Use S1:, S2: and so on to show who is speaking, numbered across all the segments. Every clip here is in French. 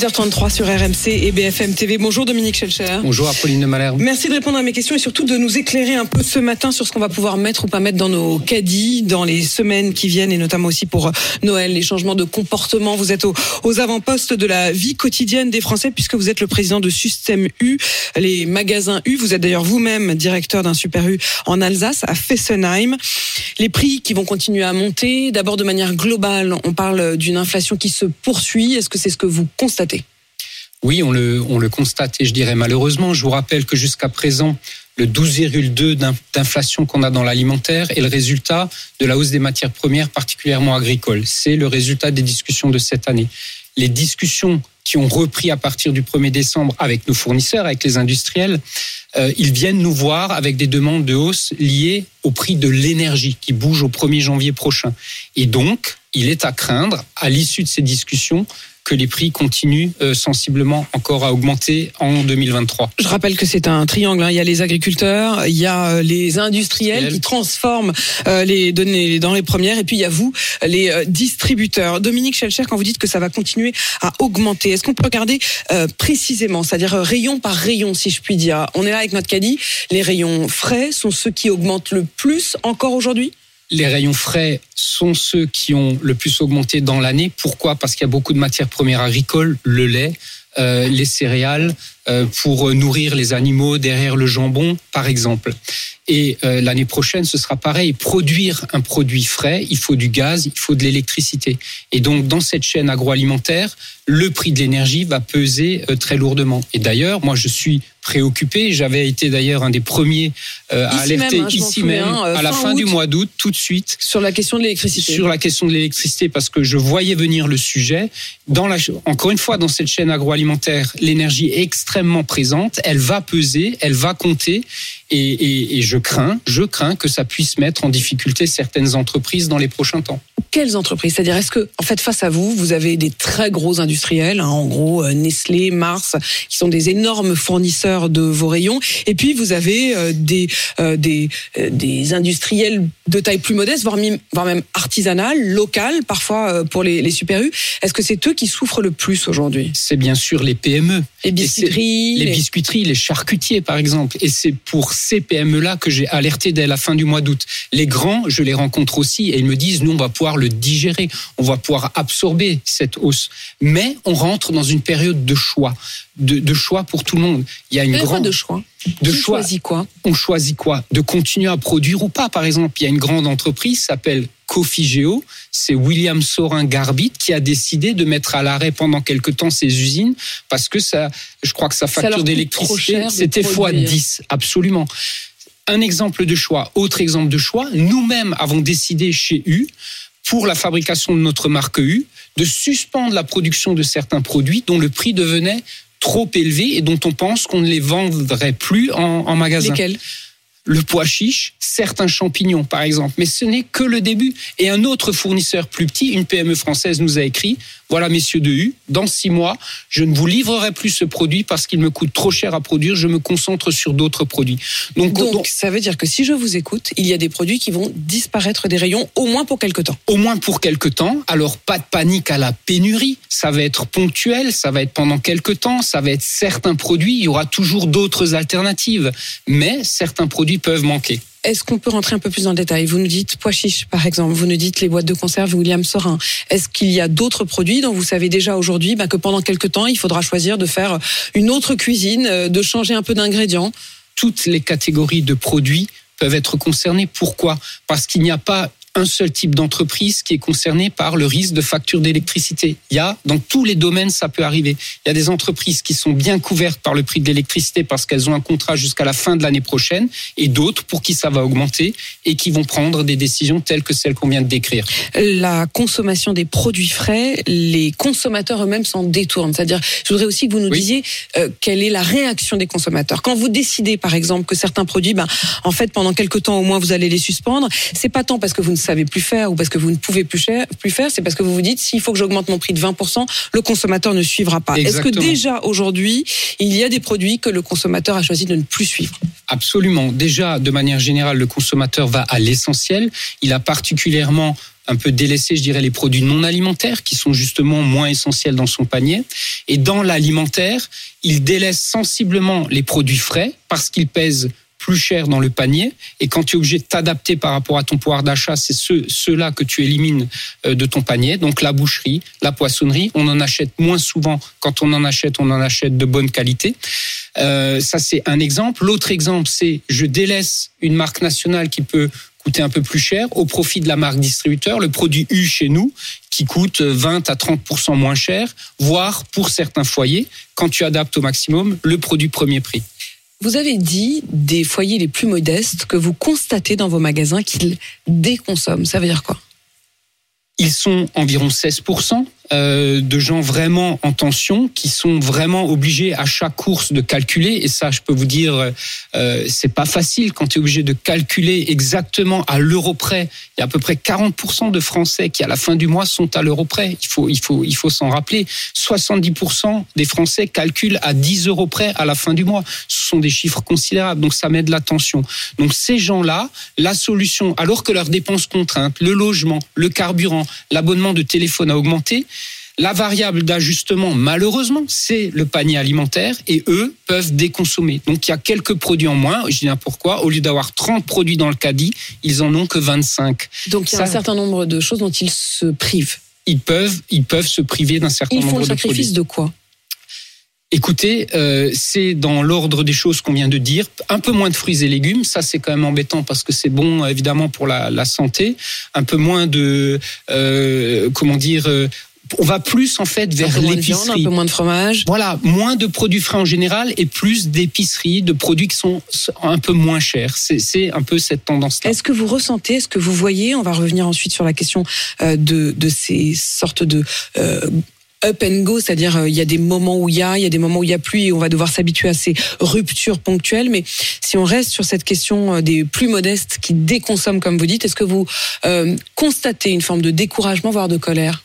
S1: 8h33 sur RMC et BFM TV. Bonjour Dominique Schelcher.
S2: Bonjour Apolline de Malherbe.
S1: Merci de répondre à mes questions et surtout de nous éclairer un peu ce matin sur ce qu'on va pouvoir mettre ou pas mettre dans nos caddies dans les semaines qui viennent et notamment aussi pour euh, Noël, les changements de comportement. Vous êtes aux, aux avant-postes de la vie quotidienne des Français puisque vous êtes le président de Système U, les magasins U. Vous êtes d'ailleurs vous-même directeur d'un super U en Alsace, à Fessenheim. Les prix qui vont continuer à monter, d'abord de manière globale, on parle d'une inflation qui se poursuit. Est-ce que c'est ce que vous constatez
S2: Oui, on le, on le constate et je dirais malheureusement. Je vous rappelle que jusqu'à présent, le 12,2 d'in- d'inflation qu'on a dans l'alimentaire est le résultat de la hausse des matières premières, particulièrement agricoles. C'est le résultat des discussions de cette année. Les discussions qui ont repris à partir du 1er décembre avec nos fournisseurs, avec les industriels, euh, ils viennent nous voir avec des demandes de hausse liées au prix de l'énergie qui bouge au 1er janvier prochain. Et donc, il est à craindre, à l'issue de ces discussions, que les prix continuent euh, sensiblement encore à augmenter en 2023.
S1: Je rappelle que c'est un triangle. hein. Il y a les agriculteurs, il y a euh, les industriels qui transforment euh, les données les denrées premières, et puis il y a vous, les distributeurs. Dominique Schelcher, quand vous dites que ça va continuer à augmenter, est-ce qu'on peut regarder euh, précisément, c'est-à-dire rayon par rayon, si je puis dire? On est là avec notre caddie. Les rayons frais sont ceux qui augmentent le plus encore aujourd'hui?
S2: Les rayons frais sont ceux qui ont le plus augmenté dans l'année. Pourquoi? Parce qu'il y a beaucoup de matières premières agricoles, le lait, euh, les céréales, pour nourrir les animaux, derrière le jambon, par exemple. Et euh, l'année prochaine, ce sera pareil. Produire un produit frais, il faut du gaz, il faut de l'électricité. Et donc, dans cette chaîne agroalimentaire, le prix de l'énergie va peser euh, très lourdement. Et d'ailleurs, moi, je suis préoccupé. J'avais été d'ailleurs un des premiers euh, à
S1: Ici même,
S2: alerter
S1: hein, je m'en
S2: ici même,
S1: euh,
S2: à la
S1: fin
S2: du mois d'août, tout de suite,
S1: sur la question de l'électricité
S2: sur la question de l'électricité parce que je voyais venir le sujet. Dans la, encore une fois, dans cette chaîne agroalimentaire, l'énergie est extrêmement présente. Elle va peser, elle va compter, et, et, et je crains, je crains que ça puisse mettre en difficulté certaines entreprises dans les prochains temps.
S1: Quelles entreprises? C'est-à-dire, est-ce que, en fait, face à vous, vous avez des très gros industriels, hein, en gros euh, Nestlé, Mars, qui sont des énormes fournisseurs de vos rayons, et puis vous avez euh, des euh, des euh, des industriels de taille plus modeste, voire, mi- voire même artisanale, locale, parfois pour les, les super U. Est-ce que c'est eux qui souffrent le plus aujourd'hui?
S2: C'est bien sûr les PME.
S1: Les biscuiteries,
S2: les
S1: les-
S2: biscuiteries, les charcutiers par exemple. Et c'est pour ces PME-là que j'ai alerté dès la fin du mois d'août. Les grands, je les rencontre aussi et ils me disent, nous, on va pouvoir le digérer, on va pouvoir absorber cette hausse. Mais on rentre dans une période de choix, de, de choix pour tout le monde. Il y a une grande
S1: de choix?
S2: De choix.
S1: choisit quoi
S2: On choisit quoi? De continuer à produire ou pas. Par exemple, il y a une grande entreprise s'appelle Cofigeo. C'est William Sorin Garbit qui a décidé de mettre à l'arrêt pendant quelque temps ses usines parce que ça, je crois que sa facture d'électricité, c'était fois
S1: produire.
S2: 10. Absolument. Un exemple de choix. Autre exemple de choix. Nous-mêmes avons décidé chez U, pour la fabrication de notre marque U, de suspendre la production de certains produits dont le prix devenait trop élevé et dont on pense qu'on ne les vendrait plus en, magasin le pois chiche, certains champignons par exemple. Mais ce n'est que le début. Et un autre fournisseur plus petit, une PME française, nous a écrit, voilà messieurs de U, dans six mois, je ne vous livrerai plus ce produit parce qu'il me coûte trop cher à produire, je me concentre sur d'autres produits. Donc,
S1: donc,
S2: donc,
S1: ça veut dire que si je vous écoute, il y a des produits qui vont disparaître des rayons, au moins pour quelque temps.
S2: au moins pour quelque temps. Alors pas de panique à la pénurie, ça va être ponctuel, ça va être pendant quelque temps, ça va être certains produits, il y aura toujours d'autres alternatives, mais certains produits peuvent manquer.
S1: Est-ce qu'on peut rentrer un peu plus dans le détail? Vous nous dites pois chiche, par exemple. Vous nous dites les boîtes de conserve William Sorin. Est-ce qu'il y a d'autres produits dont vous savez déjà aujourd'hui bah, que pendant quelques temps, il faudra choisir de faire une autre cuisine, euh, de changer un peu d'ingrédients?
S2: Toutes les catégories de produits peuvent être concernées. Pourquoi? Parce qu'il n'y a pas un seul type d'entreprise qui est concerné par le risque de facture d'électricité. Il y a, dans tous les domaines, ça peut arriver. Il y a des entreprises qui sont bien couvertes par le prix de l'électricité parce qu'elles ont un contrat jusqu'à la fin de l'année prochaine et d'autres pour qui ça va augmenter et qui vont prendre des décisions telles que celles qu'on vient de décrire.
S1: La consommation des produits frais, les consommateurs eux-mêmes s'en détournent. C'est-à-dire, je voudrais aussi que vous nous
S2: Oui.
S1: disiez euh, quelle est la réaction des consommateurs. Quand vous décidez, par exemple, que certains produits, ben, en fait, pendant quelques temps au moins, vous allez les suspendre, c'est pas tant parce que vous ne savez plus faire ou parce que vous ne pouvez plus, cher, plus faire, c'est parce que vous vous dites s'il faut que j'augmente mon prix de 20%, le consommateur ne suivra pas. Est-ce que déjà aujourd'hui, il y a des produits que le consommateur a choisi de ne plus suivre?
S2: Absolument. Déjà, de manière générale, le consommateur va à l'essentiel. Il a particulièrement un peu délaissé, je dirais, les produits non alimentaires qui sont justement moins essentiels dans son panier. Et dans l'alimentaire, il délaisse sensiblement les produits frais parce qu'ils pèsent plus cher dans le panier. Et quand tu es obligé de t'adapter par rapport à ton pouvoir d'achat, c'est ceux, ceux-là que tu élimines euh, de ton panier. Donc la boucherie, la poissonnerie, on en achète moins souvent. Quand on en achète, on en achète de bonne qualité. Euh, ça, c'est un exemple. L'autre exemple, c'est je délaisse une marque nationale qui peut coûter un peu plus cher au profit de la marque distributeur, le produit U chez nous, qui coûte 20 à 30% moins cher, voire pour certains foyers, quand tu adaptes au maximum, le produit premier prix.
S1: Vous avez dit des foyers les plus modestes que vous constatez dans vos magasins qu'ils déconsomment. Ça veut dire quoi?
S2: Ils sont environ 16% euh, de gens vraiment en tension qui sont vraiment obligés à chaque course de calculer. Et ça je peux vous dire euh, c'est pas facile quand tu es obligé de calculer exactement à l'euro près. Il y a à peu près 40% de français qui à la fin du mois sont à l'euro près. Il faut il faut il faut s'en rappeler. 70% des français calculent à 10 euros près à la fin du mois. Ce sont des chiffres considérables. Donc ça met de la tension. Donc ces gens là la solution alors que leurs dépenses contraintes le logement le carburant l'abonnement de téléphone a augmenté la variable d'ajustement, malheureusement, c'est le panier alimentaire et eux peuvent déconsommer. Donc il y a quelques produits en moins. Je dis pourquoi. Au lieu d'avoir 30 produits dans le caddie, ils en ont que 25.
S1: Donc il y a
S2: Ça-
S1: un certain nombre de choses dont ils se privent.
S2: Ils peuvent, ils peuvent se priver d'un certain
S1: Ils font
S2: nombre
S1: le
S2: de produits.
S1: sacrifice de quoi?
S2: Écoutez, euh, c'est dans l'ordre des choses qu'on vient de dire. Un peu moins de fruits et légumes, ça c'est quand même embêtant parce que c'est bon évidemment pour la, la santé. Un peu moins de, euh, comment dire, euh, on va plus en fait vers
S1: viande, un
S2: l'épicerie.
S1: peu moins de fromage.
S2: Voilà, moins de produits frais en général et plus d'épicerie, de produits qui sont un peu moins chers. C'est c'est un peu cette tendance-là.
S1: Est-ce que vous ressentez, est-ce que vous voyez, on va revenir ensuite sur la question euh, de, de ces sortes de euh, up and go, c'est-à-dire euh, il y a des moments où il y a, il y a des moments où il y a plus et on va devoir s'habituer à ces ruptures ponctuelles. Mais si on reste sur cette question euh, des plus modestes qui déconsomment, comme vous dites, est-ce que vous euh, constatez une forme de découragement, voire de colère?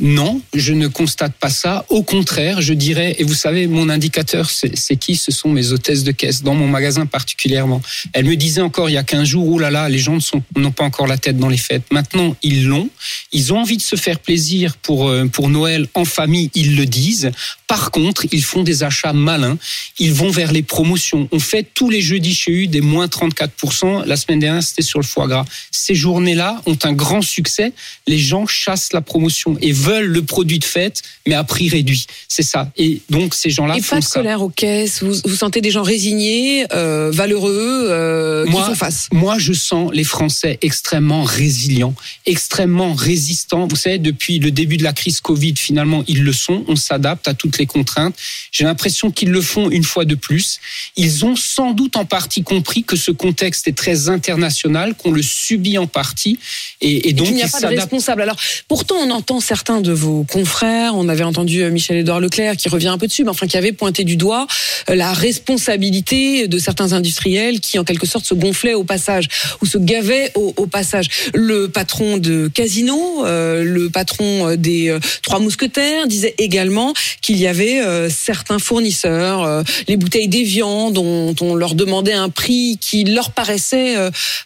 S2: Non, je ne constate pas ça. Au contraire, je dirais, et vous savez, mon indicateur, c'est qui? Ce sont mes hôtesses de caisse, dans mon magasin particulièrement. Elle me disait encore il y a 15 jours, oh là là, les gens n'ont pas encore la tête dans les fêtes. Maintenant, ils l'ont. Ils ont envie de se faire plaisir pour, euh, pour Noël en famille, ils le disent. Par contre, ils font des achats malins. Ils vont vers les promotions. On fait tous les jeudis chez eux des moins 34%. La semaine dernière, c'était sur le foie gras. Ces journées-là ont un grand succès. Les gens chassent la promotion et veulent le produit de fête, mais à prix réduit. C'est ça. Et donc, ces gens-là
S1: Et
S2: font
S1: pas de colère aux caisses. Vous, vous sentez des gens résignés, euh, valeureux, euh, qui
S2: Moi-
S1: font face.
S2: Moi, je sens les Français extrêmement résilients, extrêmement résistants. Vous savez, depuis le début de la crise Covid, finalement, ils le sont. On s'adapte à toutes les contraintes. J'ai l'impression qu'ils le font une fois de plus. Ils ont sans doute en partie compris que ce contexte est très international, qu'on le subit en partie, et, et
S1: Et
S2: donc
S1: qu'il n'y a pas de responsable. Alors, pourtant, on entend certains de vos confrères. On avait entendu euh, Michel-Édouard Leclerc qui revient un peu dessus, mais enfin qui avait pointé du doigt euh, la responsabilité de certains industriels qui, en quelque sorte, se gonflaient au passage ou se gavaient au, passage. Le patron de Casino, euh, le patron des Trois Mousquetaires disait également qu'il y avait certains fournisseurs, les bouteilles d'Evian, dont on leur demandait un prix qui leur paraissait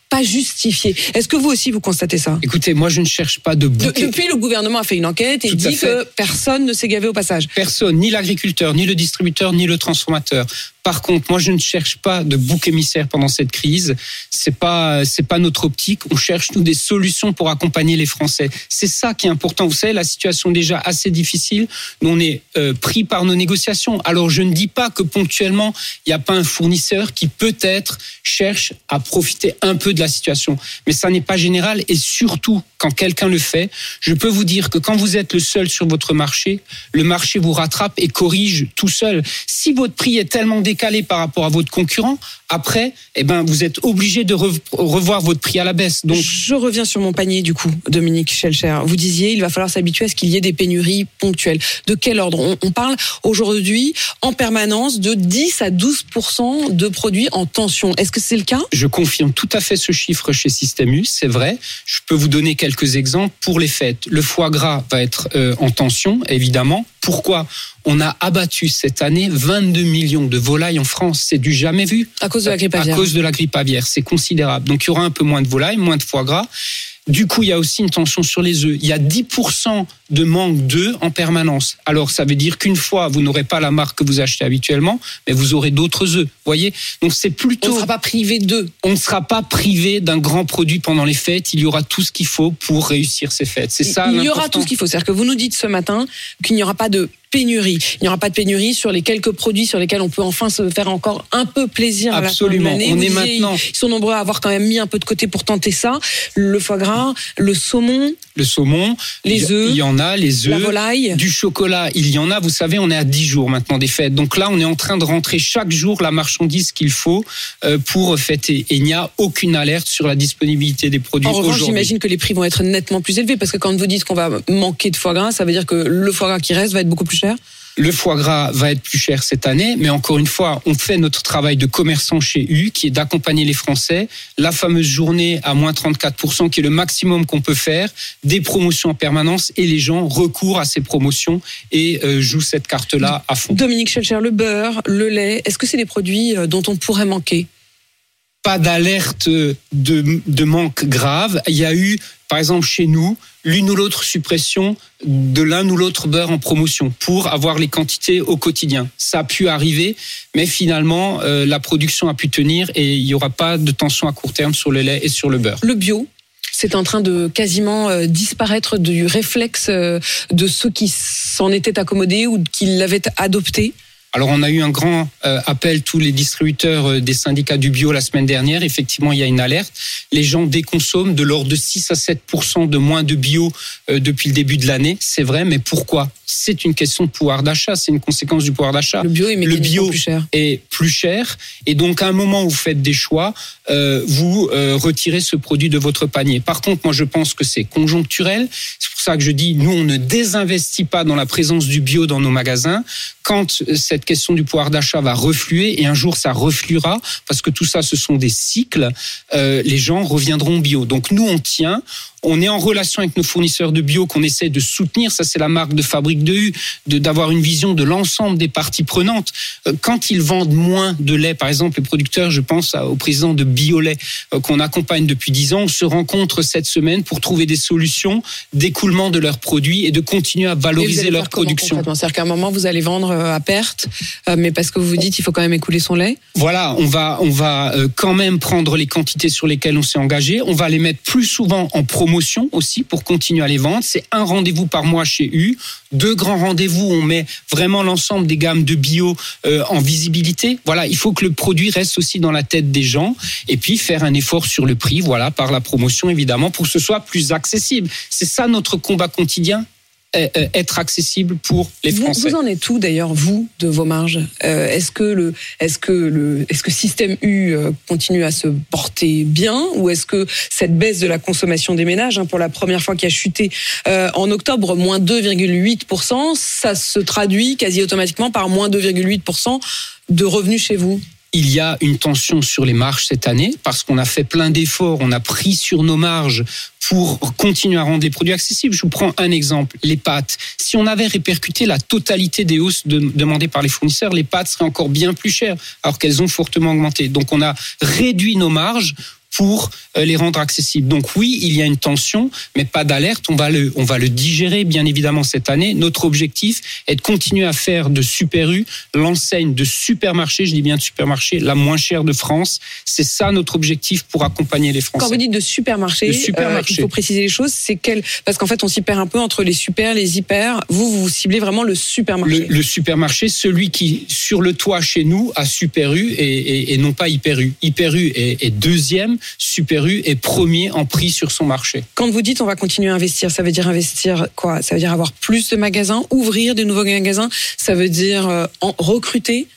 S1: pas justifié. Est-ce que vous aussi vous constatez ça?
S2: Écoutez, moi, je ne cherche pas de
S1: de-
S2: bouquet.
S1: depuis, le gouvernement a fait une enquête et
S2: Tout
S1: dit que personne ne s'est gavé au passage.
S2: Personne, ni l'agriculteur, ni le distributeur, ni le transformateur. Par contre, moi, je ne cherche pas de bouc émissaire pendant cette crise. C'est pas, c'est pas notre optique. On cherche nous des solutions pour accompagner les Français. C'est ça qui est important. Vous savez, la situation est déjà assez difficile. Nous, on est euh, pris par nos négociations. Alors, je ne dis pas que ponctuellement, il n'y a pas un fournisseur qui peut-être cherche à profiter un peu de la situation. Mais ça n'est pas général. Et surtout, quand quelqu'un le fait, je peux vous dire que quand vous êtes le seul sur votre marché, le marché vous rattrape et corrige tout seul. Si votre prix est tellement par rapport à votre concurrent, après, eh ben, vous êtes obligé de rev- revoir votre prix à la baisse. Donc,
S1: Je reviens sur mon panier du coup, Dominique Schelcher. Vous disiez il va falloir s'habituer à ce qu'il y ait des pénuries ponctuelles. De quel ordre? On, on parle aujourd'hui en permanence de 10 à 12% de produits en tension. Est-ce que c'est le cas?
S2: Je confirme tout à fait ce ce chiffre chez Système U, c'est vrai. Je peux vous donner quelques exemples pour les fêtes. Le foie gras va être euh, en tension, évidemment. Pourquoi On a abattu cette année 22 millions de volailles en France. C'est du jamais vu.
S1: À cause de la grippe
S2: À
S1: aviaire.
S2: cause de la grippe aviaire, c'est considérable. Donc il y aura un peu moins de volailles, moins de foie gras. Du coup, il y a aussi une tension sur les œufs. Il y a 10% de manque d'œufs en permanence. Alors, ça veut dire qu'une fois, vous n'aurez pas la marque que vous achetez habituellement, mais vous aurez d'autres œufs. Voyez? Donc, c'est
S1: On
S2: plutôt.
S1: ne sera pas privé d'eux.
S2: on ne sera pas privé d'un grand produit pendant les fêtes. Il y aura tout ce qu'il faut pour réussir ces fêtes. C'est ça.
S1: il y aura tout ce qu'il faut. C'est-à-dire que vous nous dites ce matin qu'il n'y aura pas de pénurie. Il n'y aura pas de pénurie sur les quelques produits sur lesquels on peut enfin se faire encore un peu plaisir à la fin de
S2: Absolument. On est maintenant-
S1: Ils sont nombreux à avoir quand même mis un peu de côté pour tenter ça. Le foie gras, le saumon,
S2: Le saumon,
S1: Les œufs,
S2: il y en a, les
S1: la
S2: œufs.
S1: volaille.
S2: Du chocolat, il y en a. Vous savez, on est à 10 jours maintenant des fêtes. Donc là, on est en train de rentrer chaque jour la marchandise qu'il faut euh, pour fêter. Et il n'y a aucune alerte sur la disponibilité des produits
S1: En revanche, j'imagine que les prix vont être nettement plus élevés parce que quand vous dites qu'on va manquer de foie gras, ça veut dire que le foie gras qui reste va être beaucoup plus cher?
S2: Le foie gras va être plus cher cette année, mais encore une fois, on fait notre travail de commerçant chez U, qui est d'accompagner les Français. La fameuse journée à moins 34%, qui est le maximum qu'on peut faire, des promotions en permanence, et les gens recourent à ces promotions et euh, jouent cette carte-là à fond.
S1: Dominique Schelcher, le beurre, le lait, est-ce que c'est des produits euh, dont on pourrait manquer?
S2: Pas d'alerte de, de manque grave. Il y a eu, par exemple, chez nous, l'une ou l'autre suppression de l'un ou l'autre beurre en promotion pour avoir les quantités au quotidien. Ça a pu arriver, mais finalement, euh, la production a pu tenir et il n'y aura pas de tension à court terme sur le lait et sur le beurre.
S1: Le bio c'est en train de quasiment euh, disparaître du réflexe euh, de ceux qui s'en étaient accommodés ou qui l'avaient adopté.
S2: Alors on a eu un grand euh, appel tous les distributeurs euh, des syndicats du bio la semaine dernière. Effectivement, il y a une alerte. Les gens déconsomment de l'ordre de 6 à 7% de moins de bio euh, depuis le début de l'année. C'est vrai, mais pourquoi? C'est une question de pouvoir d'achat. C'est une conséquence du pouvoir d'achat.
S1: Le bio est
S2: Le bio
S1: plus cher.
S2: est plus cher et donc à un moment où vous faites des choix, euh, vous euh, retirez ce produit de votre panier. Par contre, moi je pense que c'est conjoncturel. C'est pour ça que je dis nous on ne désinvestit pas dans la présence du bio dans nos magasins. Quand euh, cette question du pouvoir d'achat va refluer et un jour ça refluera parce que tout ça ce sont des cycles, euh, les gens reviendront bio. Donc nous on tient. On est en relation avec nos fournisseurs de bio qu'on essaie de soutenir. Ça, c'est la marque de Fabrique de U, de d'avoir une vision de l'ensemble des parties prenantes. Euh, Quand ils vendent moins de lait, par exemple, les producteurs, je pense au président de Biolait euh, qu'on accompagne depuis 10 ans, on se rencontre cette semaine pour trouver des solutions d'écoulement de leurs produits et de continuer à valoriser leur production.
S1: C'est-à-dire qu'à un moment, vous allez vendre euh, à perte, mais parce que vous vous dites il faut quand même écouler son lait?
S2: Voilà, on va, on va quand même prendre les quantités sur lesquelles on s'est engagé. On va les mettre plus souvent en promotion aussi pour continuer à les vendre. C'est un rendez-vous par mois chez U. Deux grands rendez-vous, on met vraiment l'ensemble des gammes de bio euh, en visibilité. Voilà, il faut que le produit reste aussi dans la tête des gens et puis faire un effort sur le prix, voilà, par la promotion évidemment, pour que ce soit plus accessible. C'est ça notre combat quotidien, être accessible pour les
S1: Vous,
S2: Français.
S1: vous en êtes où d'ailleurs vous de vos marges Euh, Est-ce que le, est-ce que le, est-ce que système U euh, continue à se porter bien ou est-ce que cette baisse de la consommation des ménages, hein, pour la première fois qui a chuté euh, en octobre, moins 2,8%, ça se traduit quasi automatiquement par moins 2,8% de revenus chez vous?
S2: Il y a une tension sur les marges cette année parce qu'on a fait plein d'efforts, on a pris sur nos marges pour continuer à rendre les produits accessibles. Je vous prends un exemple, les pâtes. Si on avait répercuté la totalité des hausses de- demandées par les fournisseurs, les pâtes seraient encore bien plus chères alors qu'elles ont fortement augmenté. Donc on a réduit nos marges pour euh, les rendre accessibles. Donc oui, il y a une tension, mais pas d'alerte. On va le, on va le digérer bien évidemment cette année. Notre objectif est de continuer à faire de Super U l'enseigne de supermarché, je dis bien de supermarché, la moins chère de France. C'est ça notre objectif pour accompagner les Français.
S1: Quand vous dites de supermarché,
S2: De supermarché.
S1: euh, il faut préciser les choses. C'est quel Parce qu'en fait, on s'y perd un peu entre les super, les hyper. Vous, vous ciblez vraiment le supermarché.
S2: Le, le supermarché, celui qui, sur le toit chez nous, a Super U et, et- et non pas Hyper U. Hyper U est, est deuxième, Super U est premier en prix sur son marché.
S1: Quand vous dites on va continuer à investir, ça veut dire investir quoi? Ça veut dire avoir plus de magasins, ouvrir de nouveaux magasins? Ça veut dire euh, en recruter?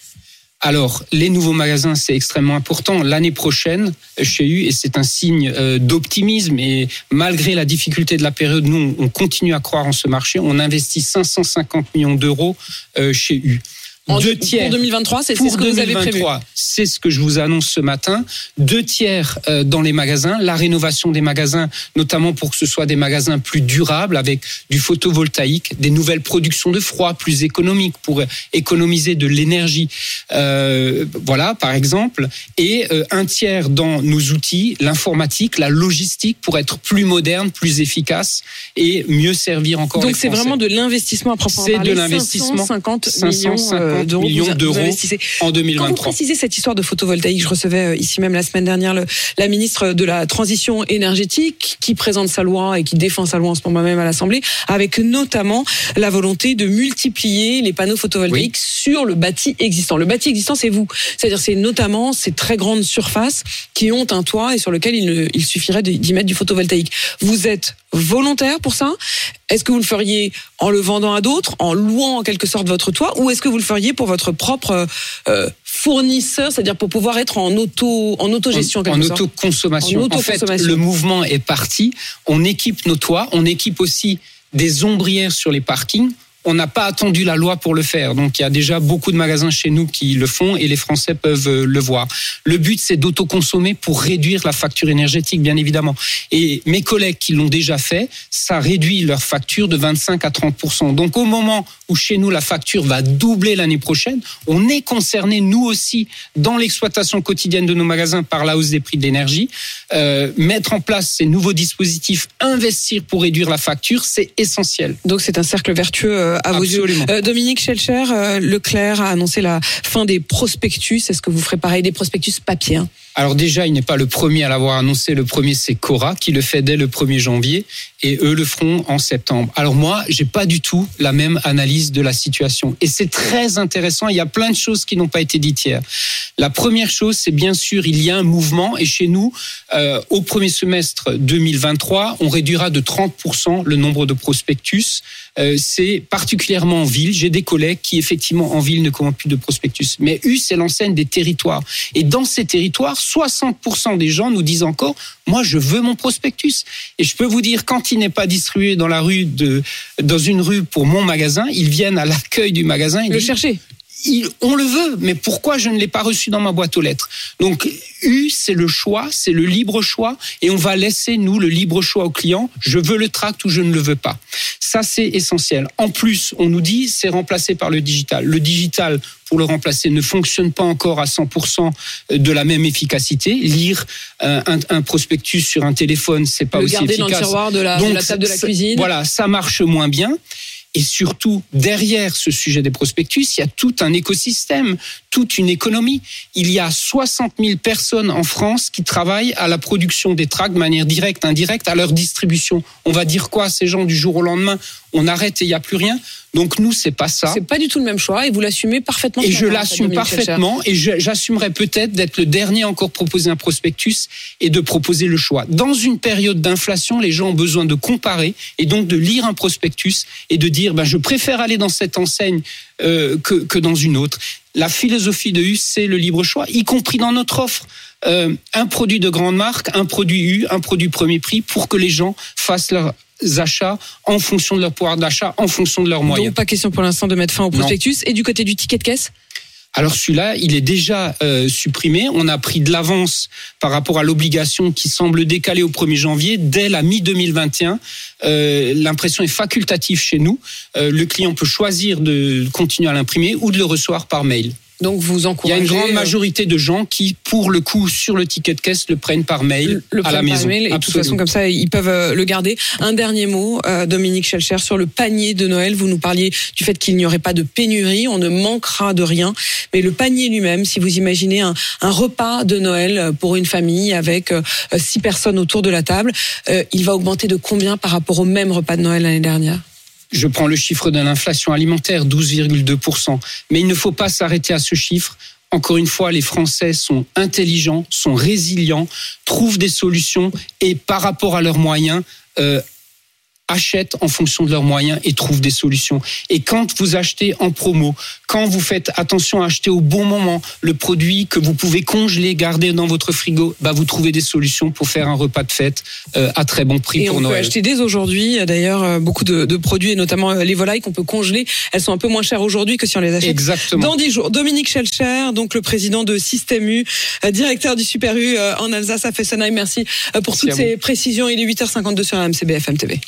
S2: Alors, les nouveaux magasins, c'est extrêmement important. L'année prochaine, chez U, et c'est un signe euh, d'optimisme, et malgré la difficulté de la période, nous, on continue à croire en ce marché. On investit 550 millions d'euros euh, chez U.
S1: En
S2: deux
S1: deux-
S2: tiers
S1: Pour 2023, c'est ce que vous avez prévu.
S2: 2023, c'est ce que je vous annonce ce matin. Deux tiers euh, dans les magasins, la rénovation des magasins, notamment pour que ce soit des magasins plus durables avec du photovoltaïque, des nouvelles productions de froid plus économiques pour économiser de l'énergie. Euh, voilà, par exemple. Et euh, un tiers dans nos outils, l'informatique, la logistique pour être plus moderne, plus efficace et mieux servir encore
S1: Donc c'est vraiment de l'investissement à proprement
S2: C'est de
S1: parler.
S2: l'investissement.
S1: 550 millions
S2: 550
S1: euh, d'euros.
S2: millions d'euros en
S1: Quand vous
S2: 2023.
S1: précisez cette histoire de photovoltaïque, je recevais euh, ici même la semaine dernière le- la ministre de la Transition énergétique qui présente sa loi et qui défend sa loi en ce moment même à l'Assemblée, avec notamment la volonté de multiplier les panneaux photovoltaïques sur le bâti existant. Le bâti existant, c'est vous. C'est-à-dire, c'est notamment ces très grandes surfaces qui ont un toit et sur lequel il, il suffirait d'y mettre du photovoltaïque. Vous êtes volontaire pour ça? Est-ce que vous le feriez en le vendant à d'autres, en louant en quelque sorte votre toit, ou est-ce que vous le feriez pour votre propre euh, fournisseur, c'est-à-dire pour pouvoir être en auto en autogestion en,
S2: en, autoconsommation.
S1: En
S2: En, fait, le mouvement est parti. On équipe nos toits, on équipe aussi des ombrières sur les parkings. On n'a pas attendu la loi pour le faire. Donc, il y a déjà beaucoup de magasins chez nous qui le font et les Français peuvent euh, le voir. Le but, c'est d'autoconsommer pour réduire la facture énergétique, bien évidemment. Et mes collègues qui l'ont déjà fait, ça réduit leur facture de 25 à 30 Donc, au moment où chez nous, la facture va doubler l'année prochaine, on est concerné, nous aussi, dans l'exploitation quotidienne de nos magasins par la hausse des prix de l'énergie. Euh, mettre en place ces nouveaux dispositifs, investir pour réduire la facture, c'est essentiel.
S1: Donc c'est un cercle vertueux euh, à vos yeux.
S2: Absolument.
S1: Euh, Dominique Schelcher, euh, Leclerc a annoncé la fin des prospectus. Est-ce que vous ferez pareil des prospectus papier hein?
S2: Alors déjà, il n'est pas le premier à l'avoir annoncé. Le premier, c'est Cora, qui le fait dès le 1er janvier, et eux le feront en septembre. Alors moi, j'ai pas du tout la même analyse de la situation. Et c'est très intéressant. Il y a plein de choses qui n'ont pas été dites hier. La première chose, c'est bien sûr, il y a un mouvement, et chez nous, euh, au premier semestre 2023, on réduira de 30% le nombre de prospectus. Euh, c'est particulièrement en ville. J'ai des collègues qui, effectivement, en ville ne commandent plus de prospectus. Mais U, c'est l'enseigne des territoires. Et dans ces territoires, 60% des gens nous disent encore, moi, je veux mon prospectus. Et je peux vous dire, quand il n'est pas distribué dans la rue de, dans une rue pour mon magasin, ils viennent à l'accueil du magasin. Ils
S1: Le
S2: disent,
S1: chercher.
S2: il- on le veut, mais pourquoi je ne l'ai pas reçu dans ma boîte aux lettres? Donc, U, c'est le choix, c'est le libre choix, et on va laisser, nous, le libre choix au client. Je veux le tract ou je ne le veux pas. Ça, c'est essentiel. En plus, on nous dit, c'est remplacé par le digital. Le digital, pour le remplacer, ne fonctionne pas encore à 100% de la même efficacité. Lire euh, un, un prospectus sur un téléphone, c'est pas
S1: le
S2: aussi
S1: garder dans le tiroir de la, de
S2: Donc,
S1: la table de la cuisine.
S2: Voilà, ça marche moins bien. Et surtout, derrière ce sujet des prospectus, il y a tout un écosystème, toute une économie. Il y a 60 000 personnes en France qui travaillent à la production des tracts de manière directe, indirecte, à leur distribution. On va dire quoi à ces gens du jour au lendemain? On arrête et il n'y a plus rien. Donc nous, c'est pas ça.
S1: C'est pas du tout le même choix et vous l'assumez parfaitement.
S2: Et je l'assume parfaitement et j'assumerai peut-être d'être le dernier à encore proposer un prospectus et de proposer le choix. Dans une période d'inflation, les gens ont besoin de comparer et donc de lire un prospectus et de dire ben, je préfère aller dans cette enseigne euh, que, que dans une autre. La philosophie de U, c'est le libre choix, y compris dans notre offre. Euh, un produit de grande marque, un produit U, un produit premier prix pour que les gens fassent leurs achats en fonction de leur pouvoir d'achat, en fonction de leurs moyens.
S1: Donc pas question pour l'instant de mettre fin au prospectus. Et du côté du ticket de caisse?
S2: Alors celui-là, il est déjà euh, supprimé. On a pris de l'avance par rapport à l'obligation qui semble décalée au 1er janvier. Dès la mi-2021, euh, l'impression est facultative chez nous. Euh, le client peut choisir de continuer à l'imprimer ou de le recevoir par mail.
S1: Donc vous
S2: Il y a
S1: encouragez.
S2: une grande
S1: euh,
S2: majorité de gens qui, pour le coup, sur le ticket de caisse, le prennent par mail
S1: le
S2: à la
S1: prennent par
S2: maison.
S1: mail, et de toute façon, comme ça, ils peuvent euh, le garder. Un dernier mot, euh, Dominique Schelcher, sur le panier de Noël. Vous nous parliez du fait qu'il n'y aurait pas de pénurie, on ne manquera de rien. Mais le panier lui-même, si vous imaginez un, un repas de Noël pour une famille avec six personnes autour de la table, il va augmenter de combien par rapport au même repas de Noël l'année dernière?
S2: Je prends le chiffre de l'inflation alimentaire, 12,2%. Mais il ne faut pas s'arrêter à ce chiffre. Encore une fois, les Français sont intelligents, sont résilients, trouvent des solutions et par rapport à leurs moyens, euh, achètent en fonction de leurs moyens et trouvent des solutions. Et quand vous achetez en promo, quand vous faites attention à acheter au bon moment le produit que vous pouvez congeler, garder dans votre frigo, bah vous trouvez des solutions pour faire un repas de fête euh, à très bon prix
S1: Et
S2: pour
S1: on peut
S2: Noël.
S1: acheter dès aujourd'hui, a d'ailleurs euh, beaucoup de, de produits, et notamment euh, les volailles qu'on peut congeler. Elles sont un peu moins chères aujourd'hui que si on les achète
S2: Exactement.
S1: dans 10 jours. Dominique Schelcher, donc le président de Système U, euh, directeur du Super U euh, en Alsace à Fessenheim. Merci euh, pour
S2: Merci
S1: toutes ces précisions. Il est 8h52 sur la MCBFM TV.